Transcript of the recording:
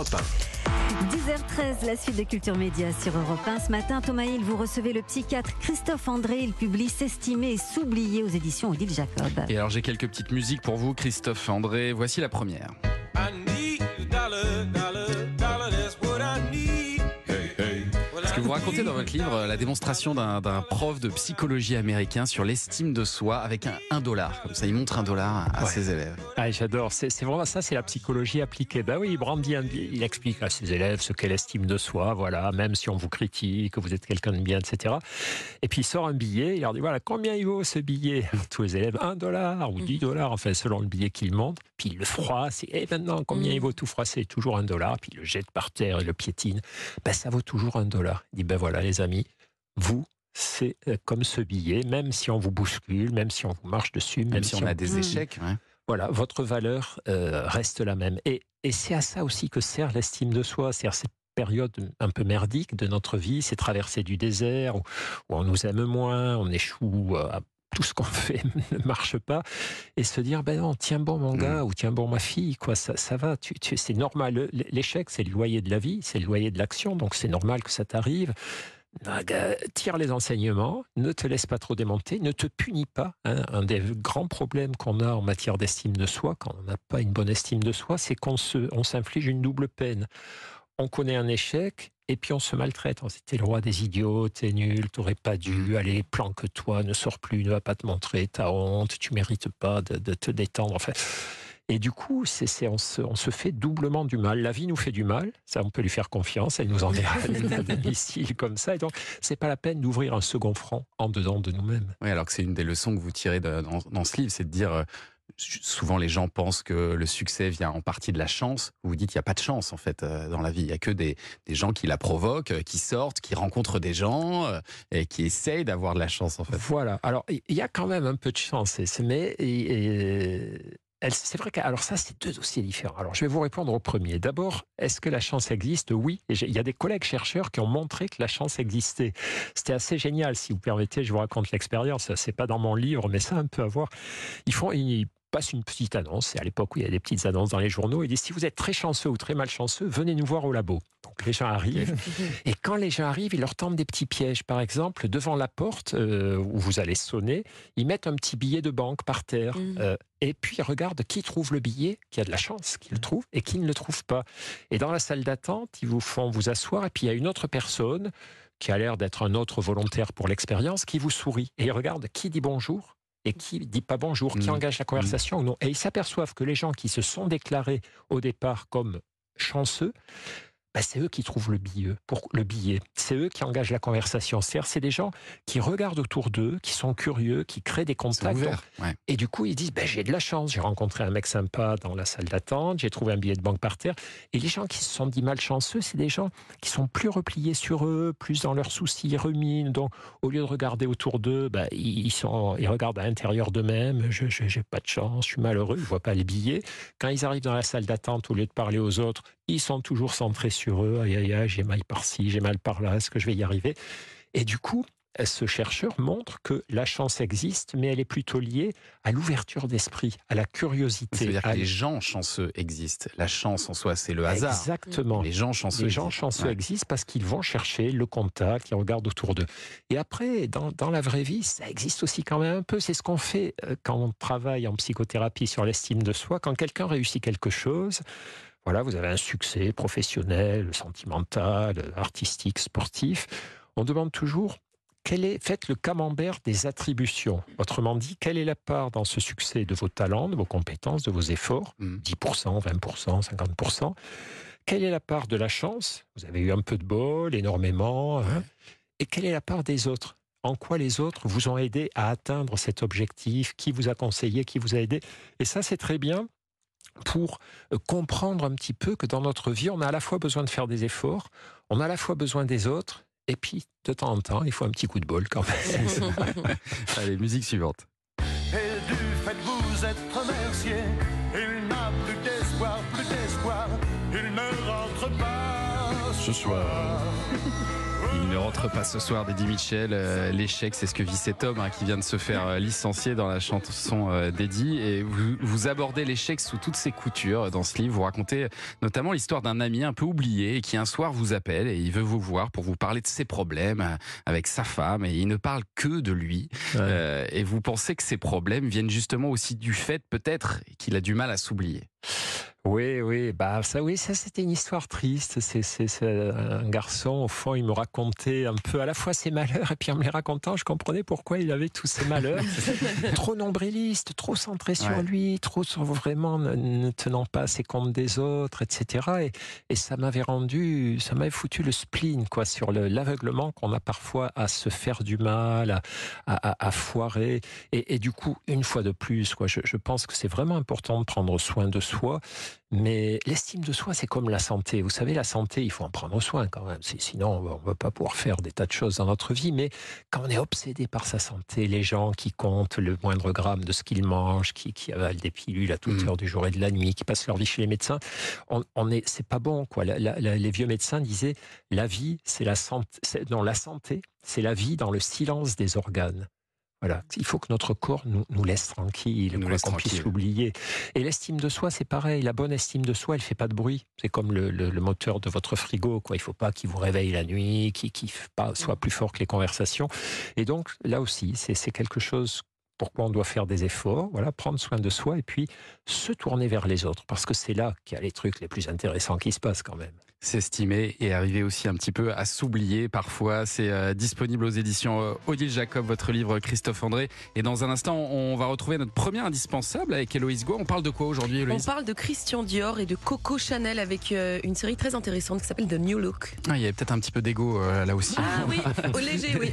Europe 10h13, la suite de Culture Média sur Europe 1. Ce matin, Thomas Hill, vous recevez le psychiatre Christophe André. Il publie S'estimer et s'oublier aux éditions Odile Jacob. Et alors j'ai quelques petites musiques pour vous, Christophe André. Voici la première. Vous racontez dans votre livre la démonstration d'un prof de psychologie américain sur l'estime de soi avec un, dollar. Comme ça, il montre un dollar à ses élèves. Ah, J'adore. C'est vraiment ça, c'est la psychologie appliquée. Ben oui, Brandy, il explique à ses élèves ce qu'est l'estime de soi. Voilà, même si on vous critique, que vous êtes quelqu'un de bien, etc. Et puis il sort un billet. Il leur dit voilà, combien il vaut ce billet? Tous les élèves, un dollar ou dix dollars, enfin, selon le billet qu'il monte. Puis il le froisse. Et maintenant, combien il vaut tout froisser? Toujours un dollar. Puis il le jette par terre et le piétine. Ben, ça vaut toujours un dollar ben voilà les amis, vous, c'est euh, comme ce billet, même si on vous bouscule, même si on vous marche dessus, même, si, on, a des échecs. Voilà, votre valeur euh, reste la même. Et, c'est à ça aussi que sert l'estime de soi, c'est à cette période un peu merdique de notre vie, ces traversées du désert où, on nous aime moins, on échoue euh, tout ce qu'on fait ne marche pas et se dire ben non tiens bon mon gars mm. ou tiens bon ma fille quoi ça, ça va tu, c'est normal l'échec c'est le loyer de la vie c'est le loyer de l'action donc c'est normal que ça t'arrive tire les enseignements, ne te laisse pas trop démonter, ne te punis pas. Hein. Un des grands problèmes qu'on a en matière d'estime de soi, quand on n'a pas une bonne estime de soi, c'est qu'on on s'inflige une double peine. On connaît un échec et puis on se maltraite. C'était le roi des idiots, t'es nul, t'aurais pas dû, mm. aller planque-toi, ne sors plus, ne va pas te montrer, ta honte, tu mérites pas de, te détendre. Enfin, et du coup, on, se, fait doublement du mal. La vie nous fait du mal, ça on peut lui faire confiance, elle nous enverra des missiles comme ça. Et donc, c'est pas la peine d'ouvrir un second front en dedans de nous-mêmes. Oui, alors que c'est une des leçons que vous tirez dans, dans, ce livre, c'est de dire euh, souvent les gens pensent que le succès vient en partie de la chance. Vous dites qu'il n'y a pas de chance en fait euh, dans la vie. Il n'y a que des, gens qui la provoquent, euh, qui sortent, qui rencontrent des gens euh, et qui essayent d'avoir de la chance en fait. Voilà. Alors il y a quand même un peu de chance, mais c'est vrai que alors ça c'est deux dossiers différents. Alors je vais vous répondre au premier. D'abord, est-ce que la chance existe? Oui. il y a des collègues chercheurs qui ont montré que la chance existait. C'était assez génial. Si vous permettez, je vous raconte l'expérience. C'est pas dans mon livre, mais ça un peu à voir. Ils font, passe une petite annonce. C'est à l'époque où il y a des petites annonces dans les journaux. Il dit si vous êtes très chanceux ou très malchanceux, venez nous voir au labo. Donc les gens arrivent. et quand les gens arrivent, ils leur tendent des petits pièges. Par exemple, devant la porte euh, où vous allez sonner, ils mettent un petit billet de banque par terre. Mm. Euh, et puis ils regardent qui trouve le billet, qui a de la chance, qui le trouve, et qui ne le trouve pas. Et dans la salle d'attente, ils vous font vous asseoir. Et puis il y a une autre personne qui a l'air d'être un autre volontaire pour l'expérience, qui vous sourit. Et ils regardent qui dit bonjour et qui dit pas bonjour, qui mmh. engage la conversation ou non. Et ils s'aperçoivent que les gens qui se sont déclarés au départ comme chanceux, bah, c'est eux qui trouvent le billet. Pour le billet, c'est eux qui engagent la conversation. cest c'est des gens qui regardent autour d'eux, qui sont curieux, qui créent des contacts. Et du coup, ils disent ben, j'ai de la chance. J'ai rencontré un mec sympa dans la salle d'attente. J'ai trouvé un billet de banque par terre. Et les gens qui se sont dit malchanceux, c'est des gens qui sont plus repliés sur eux, plus dans leurs soucis, ruminent. Donc, au lieu de regarder autour d'eux, ben, ils sont, ils regardent à l'intérieur d'eux-mêmes. Je, n'ai pas de chance, je suis malheureux. Ils voient pas les billets. Quand ils arrivent dans la salle d'attente, au lieu de parler aux autres, ils sont toujours centrés sur eux. Aïe, aïe, aïe, j'ai mal par-ci, j'ai mal par-là, est-ce que je vais y arriver? Et du coup, ce chercheur montre que la chance existe, mais elle est plutôt liée à l'ouverture d'esprit, à la curiosité. C'est-à-dire que les gens chanceux existent. La chance en soi, c'est le hasard. Exactement. Les gens chanceux. Les gens chanceux existent parce qu'ils vont chercher le contact, ils regardent autour d'eux. Et après, dans, dans, la vraie vie, ça existe aussi quand même un peu. C'est ce qu'on fait euh, quand on travaille en psychothérapie sur l'estime de soi. Quand quelqu'un réussit quelque chose, voilà, vous avez un succès professionnel, sentimental, artistique, sportif. On demande toujours quel est, faites le camembert des attributions. Autrement dit, quelle est la part dans ce succès de vos talents, de vos compétences, de vos efforts? 10%, 20%, 50% Quelle est la part de la chance? Vous avez eu un peu de bol, énormément. Hein et quelle est la part des autres? En quoi les autres vous ont aidé à atteindre cet objectif, qui vous a conseillé, qui vous a aidé? Et ça, c'est très bien pour euh, comprendre un petit peu que dans notre vie, on a à la fois besoin de faire des efforts, on a à la fois besoin des autres, et puis de temps en temps, il faut un petit coup de bol quand même. Allez, musique suivante. Et du fait vous êtes remercié, il n'a plus d'espoir, plus d'espoir, il ne rentre pas ce soir. Il ne rentre pas ce soir d'Eddie Mitchell. Euh, L'échec, c'est ce que vit cet homme hein, qui vient de se faire euh, licencier dans la chanson euh, d'Eddie. Et vous, vous abordez l'échec sous toutes ses coutures dans ce livre. Vous racontez notamment l'histoire d'un ami un peu oublié et qui un soir vous appelle et il veut vous voir pour vous parler de ses problèmes euh, avec sa femme et il ne parle que de lui. Ouais. Euh, et vous pensez que ces problèmes viennent justement aussi du fait peut-être qu'il a du mal à s'oublier. Oui, oui, bah ça, oui, ça c'était une histoire triste. C'est, c'est un garçon, au fond, il me racontait un peu à la fois ses malheurs et puis en me les racontant, je comprenais pourquoi il avait tous ces malheurs. trop nombriliste, trop centré sur lui, trop sur vraiment ne, tenant pas assez compte des autres, etc. Et, et ça m'avait rendu, ça m'avait foutu le spleen, quoi, sur le, l'aveuglement qu'on a parfois à se faire du mal, à, à, à- à foirer. Et, et du coup, une fois de plus, quoi, je, je pense que c'est vraiment important de prendre soin de soi. Mais l'estime de soi, c'est comme la santé. Vous savez, la santé, il faut en prendre soin quand même. Sinon, on ne va pas pouvoir faire des tas de choses dans notre vie. Mais quand on est obsédé par sa santé, les gens qui comptent le moindre gramme de ce qu'ils mangent, qui, qui avalent des pilules à toute Mhm. heure du jour et de la nuit, qui passent leur vie chez les médecins, on, on est, c'est pas bon. Quoi. La- la- la- les vieux médecins disaient, la vie, c'est la santé. Non, la santé, c'est la vie dans le silence des organes. Voilà. Il faut que notre corps nous, nous laisse tranquille, qu'on puisse l'oublier. Et l'estime de soi, c'est pareil. La bonne estime de soi, elle fait pas de bruit. C'est comme le, le- le moteur de votre frigo. Quoi. Il faut pas qu'il vous réveille la nuit, qu'il pas- soit plus fort que les conversations. Et donc, là aussi, c'est c'est quelque chose pourquoi on doit faire des efforts, voilà, prendre soin de soi et puis se tourner vers les autres. Parce que c'est là qu'il y a les trucs les plus intéressants qui se passent quand même. S'estimer et arriver aussi un petit peu à s'oublier parfois. C'est euh, disponible aux éditions euh, Odile Jacob, votre livre Christophe André. Et dans un instant, on va retrouver notre premier indispensable avec Héloïse Goua. On parle de quoi aujourd'hui, On parle de Christian Dior et de Coco Chanel avec euh, une série très intéressante qui s'appelle The New Look. Ah, Il y avait peut-être un petit peu d'ego euh, là aussi. Ah oui, au léger, oui.